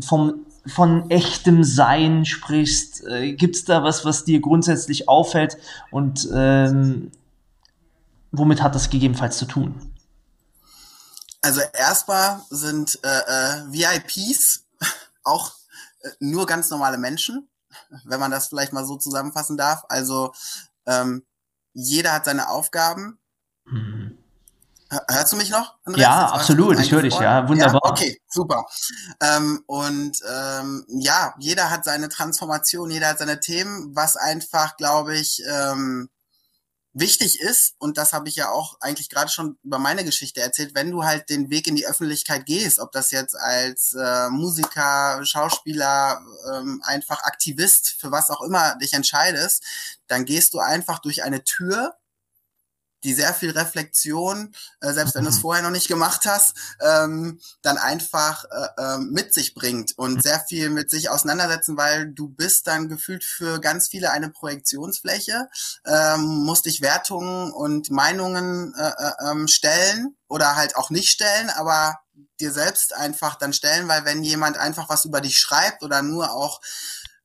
vom von echtem Sein sprichst. Äh, Gibt es da was, was dir grundsätzlich auffällt und ähm, womit hat das gegebenenfalls zu tun? Also erstmal sind äh, äh, VIPs auch äh, nur ganz normale Menschen, wenn man das vielleicht mal so zusammenfassen darf. Also ähm, jeder hat seine Aufgaben. Mhm. Hörst du mich noch? Andreas? Ja, absolut. Ich höre dich, ja. Wunderbar. Ja? Okay, super. Ähm, und ähm, ja, jeder hat seine Transformation, jeder hat seine Themen, was einfach, glaube ich, ähm, wichtig ist, und das habe ich ja auch eigentlich gerade schon über meine Geschichte erzählt, wenn du halt den Weg in die Öffentlichkeit gehst, ob das jetzt als äh, Musiker, Schauspieler, ähm, einfach Aktivist, für was auch immer dich entscheidest, dann gehst du einfach durch eine Tür, die sehr viel Reflexion, äh, selbst wenn du es mhm. vorher noch nicht gemacht hast, ähm, dann einfach äh, äh, mit sich bringt und mhm. sehr viel mit sich auseinandersetzen, weil du bist dann gefühlt für ganz viele eine Projektionsfläche, ähm, musst dich Wertungen und Meinungen äh, äh, ähm, stellen oder halt auch nicht stellen, aber dir selbst einfach dann stellen, weil wenn jemand einfach was über dich schreibt oder nur auch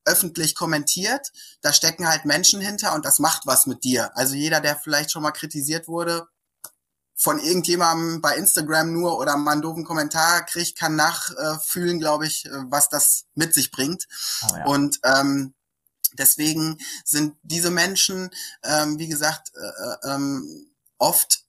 öffentlich kommentiert. Da stecken halt Menschen hinter und das macht was mit dir. Also jeder, der vielleicht schon mal kritisiert wurde von irgendjemandem bei Instagram nur oder mal einen doofen Kommentar kriegt, kann nachfühlen, glaube ich, was das mit sich bringt. Oh ja. Und ähm, deswegen sind diese Menschen, ähm, wie gesagt, äh, äh ähm, oft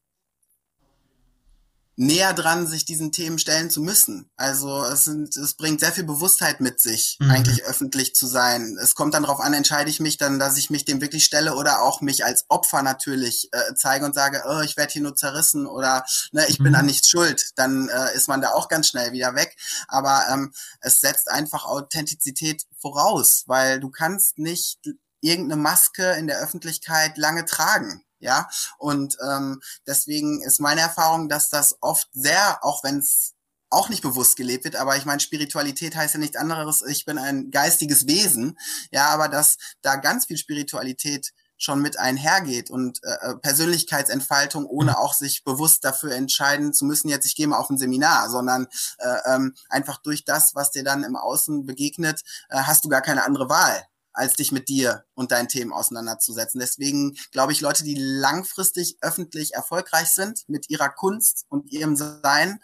näher dran, sich diesen Themen stellen zu müssen. Also es, sind, es bringt sehr viel Bewusstheit mit sich, mhm. eigentlich öffentlich zu sein. Es kommt dann darauf an, entscheide ich mich dann, dass ich mich dem wirklich stelle oder auch mich als Opfer natürlich äh, zeige und sage, oh, ich werde hier nur zerrissen oder ne, ich mhm. bin an nichts schuld. Dann äh, ist man da auch ganz schnell wieder weg. Aber ähm, es setzt einfach Authentizität voraus, weil du kannst nicht irgendeine Maske in der Öffentlichkeit lange tragen ja. Und ähm, deswegen ist meine Erfahrung, dass das oft sehr, auch wenn es auch nicht bewusst gelebt wird, aber ich meine, Spiritualität heißt ja nichts anderes, ich bin ein geistiges Wesen, ja, aber dass da ganz viel Spiritualität schon mit einhergeht und äh, äh Persönlichkeitsentfaltung, ohne mhm. auch sich bewusst dafür entscheiden zu müssen, jetzt ich gehe mal auf ein Seminar, sondern äh, ähm, einfach durch das, was dir dann im Außen begegnet, äh, hast du gar keine andere Wahl als dich mit dir und deinen Themen auseinanderzusetzen. Deswegen glaube ich, Leute, die langfristig öffentlich erfolgreich sind mit ihrer Kunst und ihrem Sein,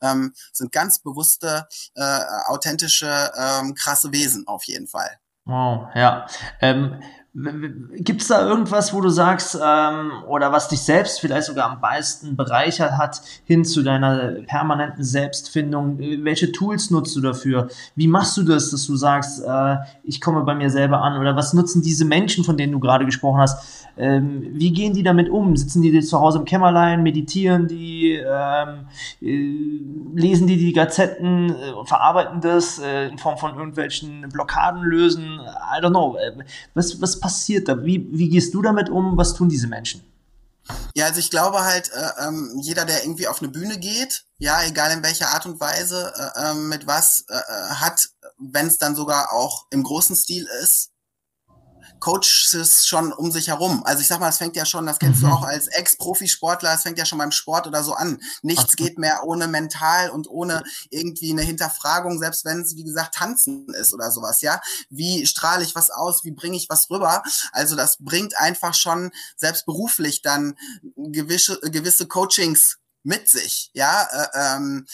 ähm, sind ganz bewusste, äh, authentische, ähm, krasse Wesen auf jeden Fall. Wow, ja. Ähm, Gibt es da irgendwas, wo du sagst, ähm, oder was dich selbst vielleicht sogar am meisten bereichert hat, hin zu deiner permanenten Selbstfindung? Welche Tools nutzt du dafür? Wie machst du das, dass du sagst, äh, ich komme bei mir selber an? Oder was nutzen diese Menschen, von denen du gerade gesprochen hast? Ähm, wie gehen die damit um? Sitzen die zu Hause im Kämmerlein, meditieren die, ähm, äh, lesen die die Gazetten, äh, verarbeiten das äh, in Form von irgendwelchen Blockaden lösen? I don't know. Äh, was, was passiert da? Wie, wie gehst du damit um? Was tun diese Menschen? Ja, also ich glaube halt, äh, ähm, jeder, der irgendwie auf eine Bühne geht, ja, egal in welcher Art und Weise, äh, ähm, mit was, äh, äh hat, wenn es dann sogar auch im großen Stil ist, Coaches schon um sich herum. Also ich sag mal, es fängt ja schon, das kennst mhm. du auch als Ex-Profisportler, es fängt ja schon beim Sport oder so an. Nichts Ach. geht mehr ohne mental und ohne irgendwie eine Hinterfragung, selbst wenn es, wie gesagt, tanzen ist oder sowas, ja. Wie strahle ich was aus, wie bringe ich was rüber? Also das bringt einfach schon selbst beruflich dann gewisse, gewisse Coachings mit sich, ja, äh, ähm,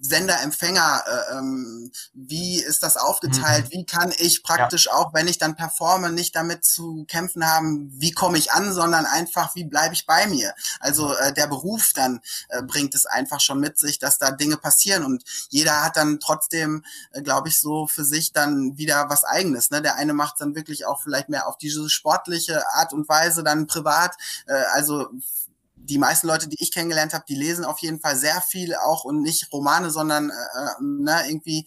Sender, Empfänger, äh, ähm, wie ist das aufgeteilt, mhm. wie kann ich praktisch ja. auch, wenn ich dann performe, nicht damit zu kämpfen haben, wie komme ich an, sondern einfach, wie bleibe ich bei mir. Also äh, der Beruf dann äh, bringt es einfach schon mit sich, dass da Dinge passieren und jeder hat dann trotzdem, äh, glaube ich, so für sich dann wieder was eigenes. Ne? Der eine macht dann wirklich auch vielleicht mehr auf diese sportliche Art und Weise dann privat, äh, also die meisten Leute, die ich kennengelernt habe, die lesen auf jeden Fall sehr viel auch und nicht Romane, sondern äh, äh, ne, irgendwie,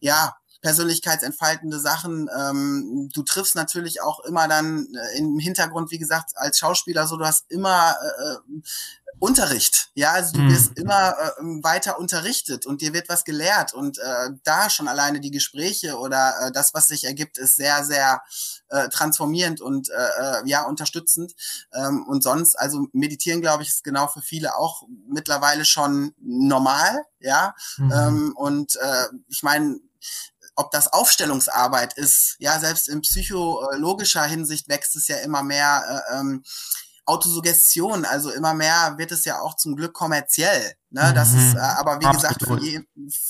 ja, persönlichkeitsentfaltende Sachen. Ähm, du triffst natürlich auch immer dann äh, im Hintergrund, wie gesagt, als Schauspieler so, du hast immer äh, äh Unterricht. Ja, also du wirst mhm. immer äh, weiter unterrichtet und dir wird was gelehrt und äh, da schon alleine die Gespräche oder äh, das, was sich ergibt, ist sehr, sehr äh, transformierend und äh, äh, ja unterstützend. Ähm, und sonst, also meditieren, glaube ich, ist genau für viele auch mittlerweile schon normal. Ja, mhm. ähm, und äh, ich meine, ob das Aufstellungsarbeit ist, ja, selbst in psychologischer Hinsicht wächst es ja immer mehr. Äh, ähm, Autosuggestion, also immer mehr wird es ja auch zum Glück kommerziell. Ne? Das ist mhm. äh, aber wie Absolut. gesagt für, je,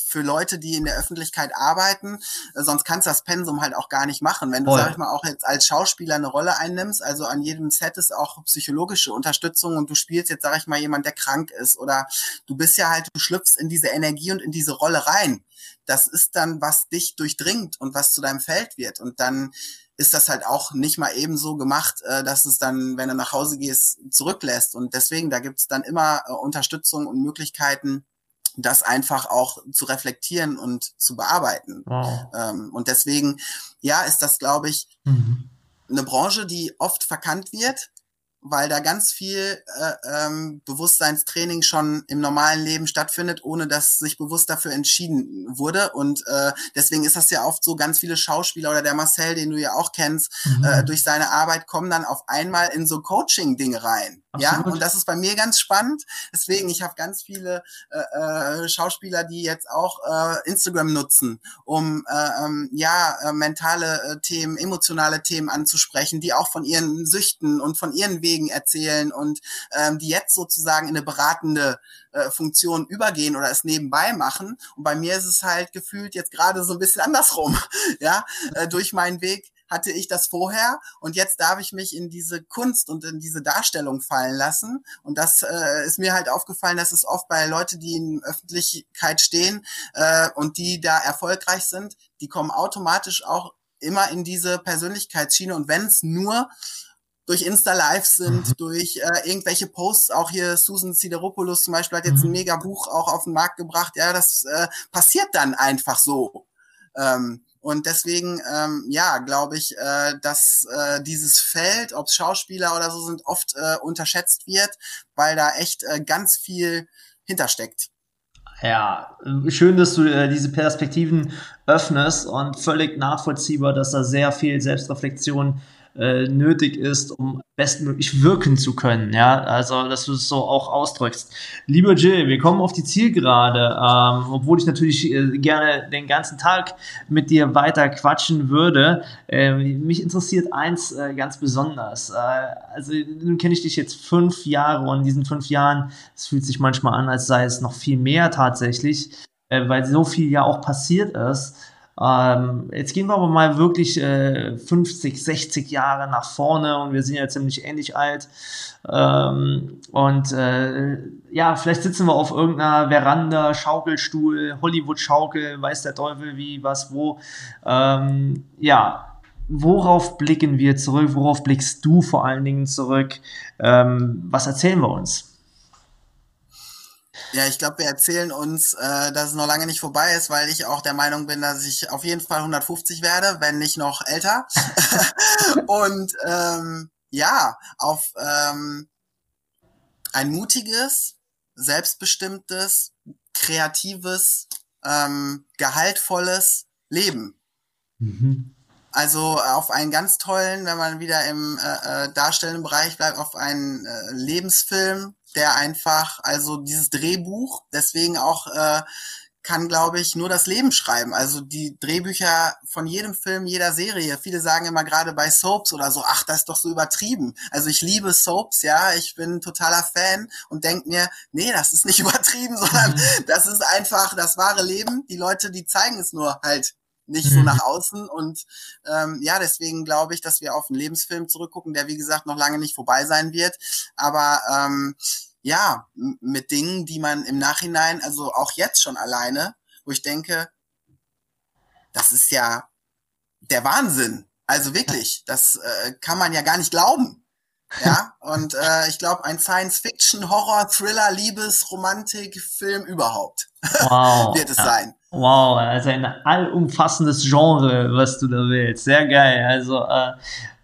für Leute, die in der Öffentlichkeit arbeiten, äh, sonst kannst du das Pensum halt auch gar nicht machen. Wenn du, Voll. sag ich mal, auch jetzt als Schauspieler eine Rolle einnimmst, also an jedem Set ist auch psychologische Unterstützung und du spielst jetzt, sag ich mal, jemand, der krank ist oder du bist ja halt, du schlüpfst in diese Energie und in diese Rolle rein. Das ist dann, was dich durchdringt und was zu deinem Feld wird. Und dann ist das halt auch nicht mal eben so gemacht, äh, dass es dann, wenn du nach Hause gehst, zurücklässt. Und deswegen, da gibt es dann immer äh, Unterstützung und Möglichkeiten, das einfach auch zu reflektieren und zu bearbeiten. Wow. Ähm, und deswegen, ja, ist das, glaube ich, mhm. eine Branche, die oft verkannt wird, weil da ganz viel äh, ähm, Bewusstseinstraining schon im normalen Leben stattfindet, ohne dass sich bewusst dafür entschieden wurde. Und äh, deswegen ist das ja oft so, ganz viele Schauspieler oder der Marcel, den du ja auch kennst, mhm. äh, durch seine Arbeit kommen dann auf einmal in so Coaching-Dinge rein. Absolut. Ja, und das ist bei mir ganz spannend. Deswegen, ich habe ganz viele äh, äh, Schauspieler, die jetzt auch äh, Instagram nutzen, um äh, ähm, ja äh, mentale äh, Themen, emotionale Themen anzusprechen, die auch von ihren Süchten und von ihren Wegen erzählen und ähm, die jetzt sozusagen in eine beratende äh, Funktion übergehen oder es nebenbei machen. Und bei mir ist es halt gefühlt jetzt gerade so ein bisschen andersrum. ja, äh, durch meinen Weg hatte ich das vorher und jetzt darf ich mich in diese Kunst und in diese Darstellung fallen lassen. Und das äh, ist mir halt aufgefallen, dass es oft bei Leuten, die in Öffentlichkeit stehen äh, und die da erfolgreich sind, die kommen automatisch auch immer in diese Persönlichkeitsschiene. Und wenn es nur durch Insta-Lives sind, mhm. durch äh, irgendwelche Posts, auch hier Susan Sideropoulos zum Beispiel hat jetzt mhm. ein mega Buch auch auf den Markt gebracht. Ja, das äh, passiert dann einfach so. Ähm, und deswegen, ähm, ja, glaube ich, äh, dass äh, dieses Feld, ob Schauspieler oder so sind, oft äh, unterschätzt wird, weil da echt äh, ganz viel hintersteckt. Ja, schön, dass du äh, diese Perspektiven öffnest und völlig nachvollziehbar, dass da sehr viel Selbstreflexion äh, nötig ist, um bestmöglich wirken zu können. Ja, also dass du es so auch ausdrückst. Lieber Jill, wir kommen auf die Zielgerade, ähm, obwohl ich natürlich äh, gerne den ganzen Tag mit dir weiter quatschen würde. Äh, mich interessiert eins äh, ganz besonders. Äh, also nun kenne ich dich jetzt fünf Jahre und in diesen fünf Jahren, es fühlt sich manchmal an, als sei es noch viel mehr tatsächlich, äh, weil so viel ja auch passiert ist. Ähm, jetzt gehen wir aber mal wirklich äh, 50, 60 Jahre nach vorne und wir sind ja ziemlich ähnlich alt. Ähm, und äh, ja, vielleicht sitzen wir auf irgendeiner Veranda, Schaukelstuhl, Hollywood-Schaukel, weiß der Teufel wie, was, wo. Ähm, ja, worauf blicken wir zurück? Worauf blickst du vor allen Dingen zurück? Ähm, was erzählen wir uns? Ja, ich glaube, wir erzählen uns, äh, dass es noch lange nicht vorbei ist, weil ich auch der Meinung bin, dass ich auf jeden Fall 150 werde, wenn nicht noch älter. und ähm, ja, auf ähm, ein mutiges, selbstbestimmtes, kreatives, ähm, gehaltvolles Leben. Mhm. Also auf einen ganz tollen, wenn man wieder im äh, äh darstellenden Bereich bleibt, auf einen äh, Lebensfilm, der einfach, also dieses Drehbuch, deswegen auch äh, kann, glaube ich, nur das Leben schreiben. Also die Drehbücher von jedem Film, jeder Serie. Viele sagen immer gerade bei Soaps oder so, ach, das ist doch so übertrieben. Also ich liebe Soaps, ja, ich bin totaler Fan und denk mir, nee, das ist nicht übertrieben, sondern mhm. das ist einfach das wahre Leben. Die Leute, die zeigen es nur halt nicht so mhm. nach außen. Und ähm, ja, deswegen glaube ich, dass wir auf einen Lebensfilm zurückgucken, der wie gesagt noch lange nicht vorbei sein wird. Aber ähm, ja, mit Dingen, die man im Nachhinein, also auch jetzt schon alleine, wo ich denke, das ist ja der Wahnsinn. Also wirklich, das äh, kann man ja gar nicht glauben. Ja, und äh, ich glaube, ein Science-Fiction, Horror, Thriller, Liebes, Romantik, Film überhaupt wow. wird es ja. sein. Wow, also ein allumfassendes Genre, was du da willst. Sehr geil. Also äh,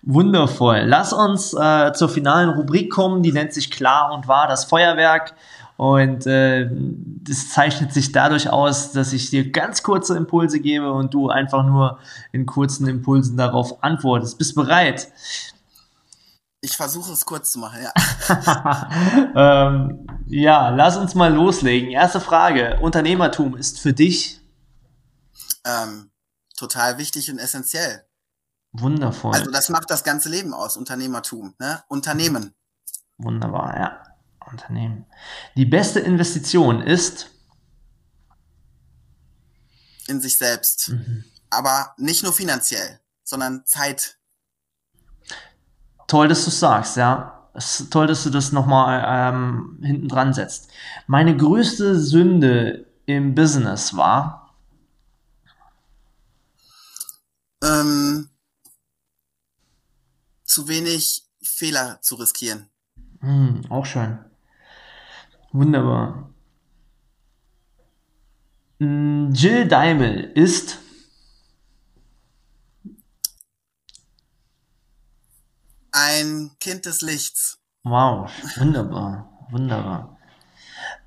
wundervoll. Lass uns äh, zur finalen Rubrik kommen, die nennt sich Klar und Wahr, das Feuerwerk. Und äh, das zeichnet sich dadurch aus, dass ich dir ganz kurze Impulse gebe und du einfach nur in kurzen Impulsen darauf antwortest. Bist bereit? Ich versuche es kurz zu machen, ja. ähm, ja, lass uns mal loslegen. Erste Frage. Unternehmertum ist für dich? Ähm, total wichtig und essentiell. Wundervoll. Also das macht das ganze Leben aus, Unternehmertum. Ne? Unternehmen. Wunderbar, ja. Unternehmen. Die beste Investition ist in sich selbst. Mhm. Aber nicht nur finanziell, sondern Zeit. Toll, dass du sagst, ja. Es ist toll, dass du das nochmal ähm, hinten dran setzt. Meine größte Sünde im Business war? Ähm, zu wenig Fehler zu riskieren. Hm, auch schön. Wunderbar. Hm, Jill Daimel ist ein Kind des Lichts. Wow, wunderbar, wunderbar.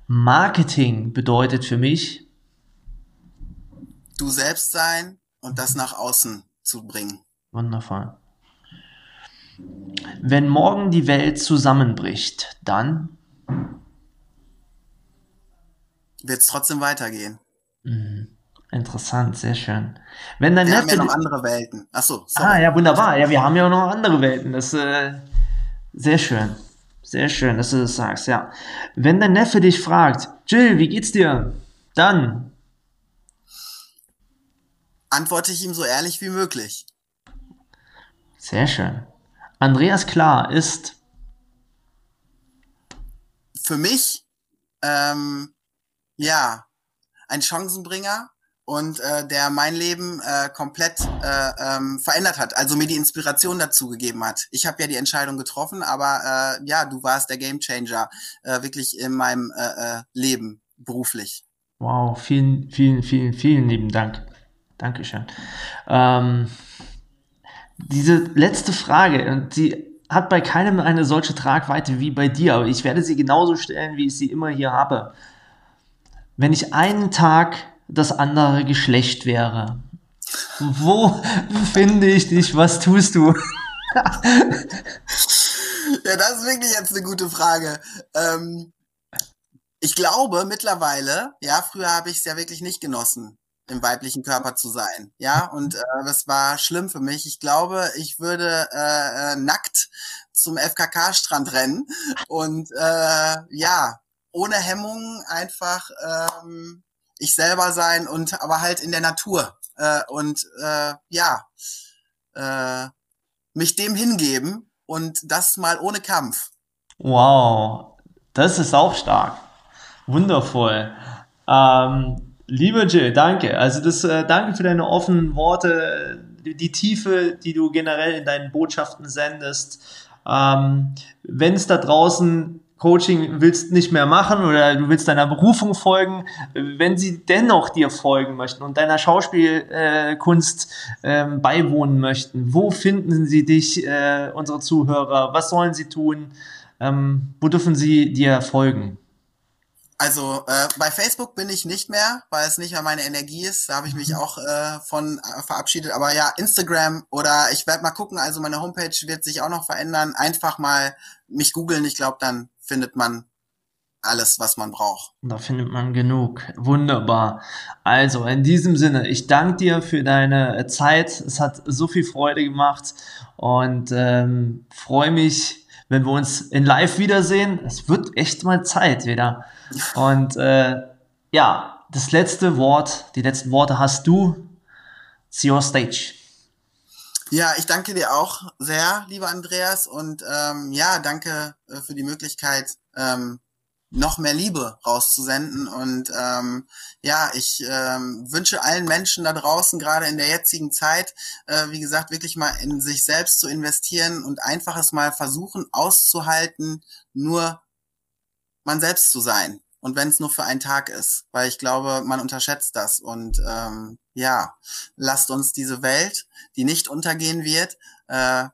Marketing bedeutet für mich du selbst sein und das nach außen zu bringen. Wundervoll. Wenn morgen die Welt zusammenbricht, dann wird es trotzdem weitergehen. Mhm. Interessant, sehr schön. Wenn dein wir Neffe, haben ja noch andere Welten. Achso, sorry. Ah, ja, wunderbar. Ja, wir haben ja noch andere Welten. Das äh, sehr schön. Sehr schön, dass du das sagst, ja. Wenn dein Neffe dich fragt, Jill, wie geht's dir? Dann antworte ich ihm so ehrlich wie möglich. Sehr schön. Andreas Klar ist für mich ähm, ja ein Chancenbringer und äh, der mein Leben äh, komplett äh, ähm, verändert hat, also mir die Inspiration dazu gegeben hat. Ich habe ja die Entscheidung getroffen, aber äh, ja, du warst der Gamechanger äh, wirklich in meinem äh, äh, Leben beruflich. Wow, vielen, vielen, vielen, vielen lieben Dank. Dankeschön. Ähm, diese letzte Frage, die hat bei keinem eine solche Tragweite wie bei dir, aber ich werde sie genauso stellen, wie ich sie immer hier habe. Wenn ich einen Tag das andere Geschlecht wäre, wo finde ich dich? Was tust du? ja, das ist wirklich jetzt eine gute Frage. Ähm, ich glaube mittlerweile, ja, früher habe ich es ja wirklich nicht genossen im weiblichen Körper zu sein. Ja, und äh, das war schlimm für mich. Ich glaube, ich würde äh, äh nackt zum FKK-Strand rennen und äh, ja, ohne Hemmungen einfach ähm, ich selber sein und aber halt in der Natur äh, und äh, ja äh, mich dem hingeben und das mal ohne Kampf. Wow, das ist auch stark, wundervoll. Ähm, Liebe Jill, danke. Also das, äh, danke für deine offenen Worte, die, die, Tiefe, die du generell in deinen Botschaften sendest. Ähm, Wenn es da draußen Coaching willst nicht mehr machen oder du willst deiner Berufung folgen, wenn sie dennoch dir folgen möchten und deiner Schauspielkunst äh, ähm, beiwohnen möchten, wo finden sie dich, äh, unsere Zuhörer? Was sollen sie tun? Ähm, wo dürfen sie dir folgen? Also äh, bei Facebook bin ich nicht mehr, weil es nicht mehr meine Energie ist. Da habe ich mich mhm. auch äh, von äh, verabschiedet. Aber ja, Instagram oder ich werde mal gucken. Also meine Homepage wird sich auch noch verändern. Einfach mal mich googeln. Ich glaube, dann findet man alles, was man braucht. Da findet man genug. Wunderbar. Also in diesem Sinne, ich danke dir für deine Zeit. Es hat so viel Freude gemacht und ähm, freue mich wenn wir uns in Live wiedersehen. Es wird echt mal Zeit wieder. Und äh, ja, das letzte Wort, die letzten Worte hast du. It's your stage. Ja, ich danke dir auch sehr, lieber Andreas. Und ähm, ja, danke äh, für die Möglichkeit, ähm, noch mehr Liebe rauszusenden. Und ähm, ja, ich ähm, wünsche allen Menschen da draußen, gerade in der jetzigen Zeit, äh, wie gesagt, wirklich mal in sich selbst zu investieren und einfach es mal versuchen auszuhalten, nur man selbst zu sein. Und wenn es nur für einen Tag ist, weil ich glaube, man unterschätzt das. Und ähm, ja, lasst uns diese Welt, die nicht untergehen wird, äh,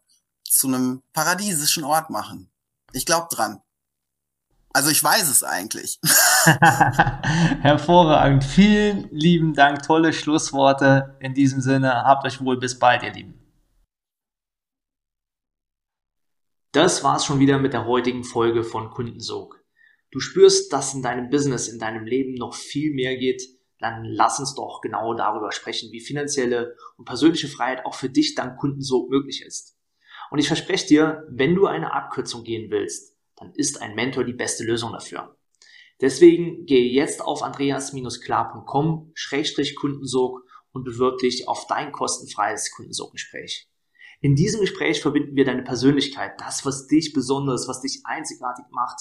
zu einem paradiesischen Ort machen. Ich glaube dran. Also ich weiß es eigentlich. Hervorragend. Vielen lieben Dank. Tolle Schlussworte. In diesem Sinne, habt euch wohl. Bis bald, ihr Lieben. Das war's schon wieder mit der heutigen Folge von Kundensog. Du spürst, dass in deinem Business, in deinem Leben noch viel mehr geht, dann lass uns doch genau darüber sprechen, wie finanzielle und persönliche Freiheit auch für dich dank Kundensog möglich ist. Und ich verspreche dir, wenn du eine Abkürzung gehen willst, dann ist ein Mentor die beste Lösung dafür. Deswegen gehe jetzt auf andreas-klar.com-kundensog und bewirb dich auf dein kostenfreies Kundensoggespräch. In diesem Gespräch verbinden wir deine Persönlichkeit, das, was dich besonders, was dich einzigartig macht,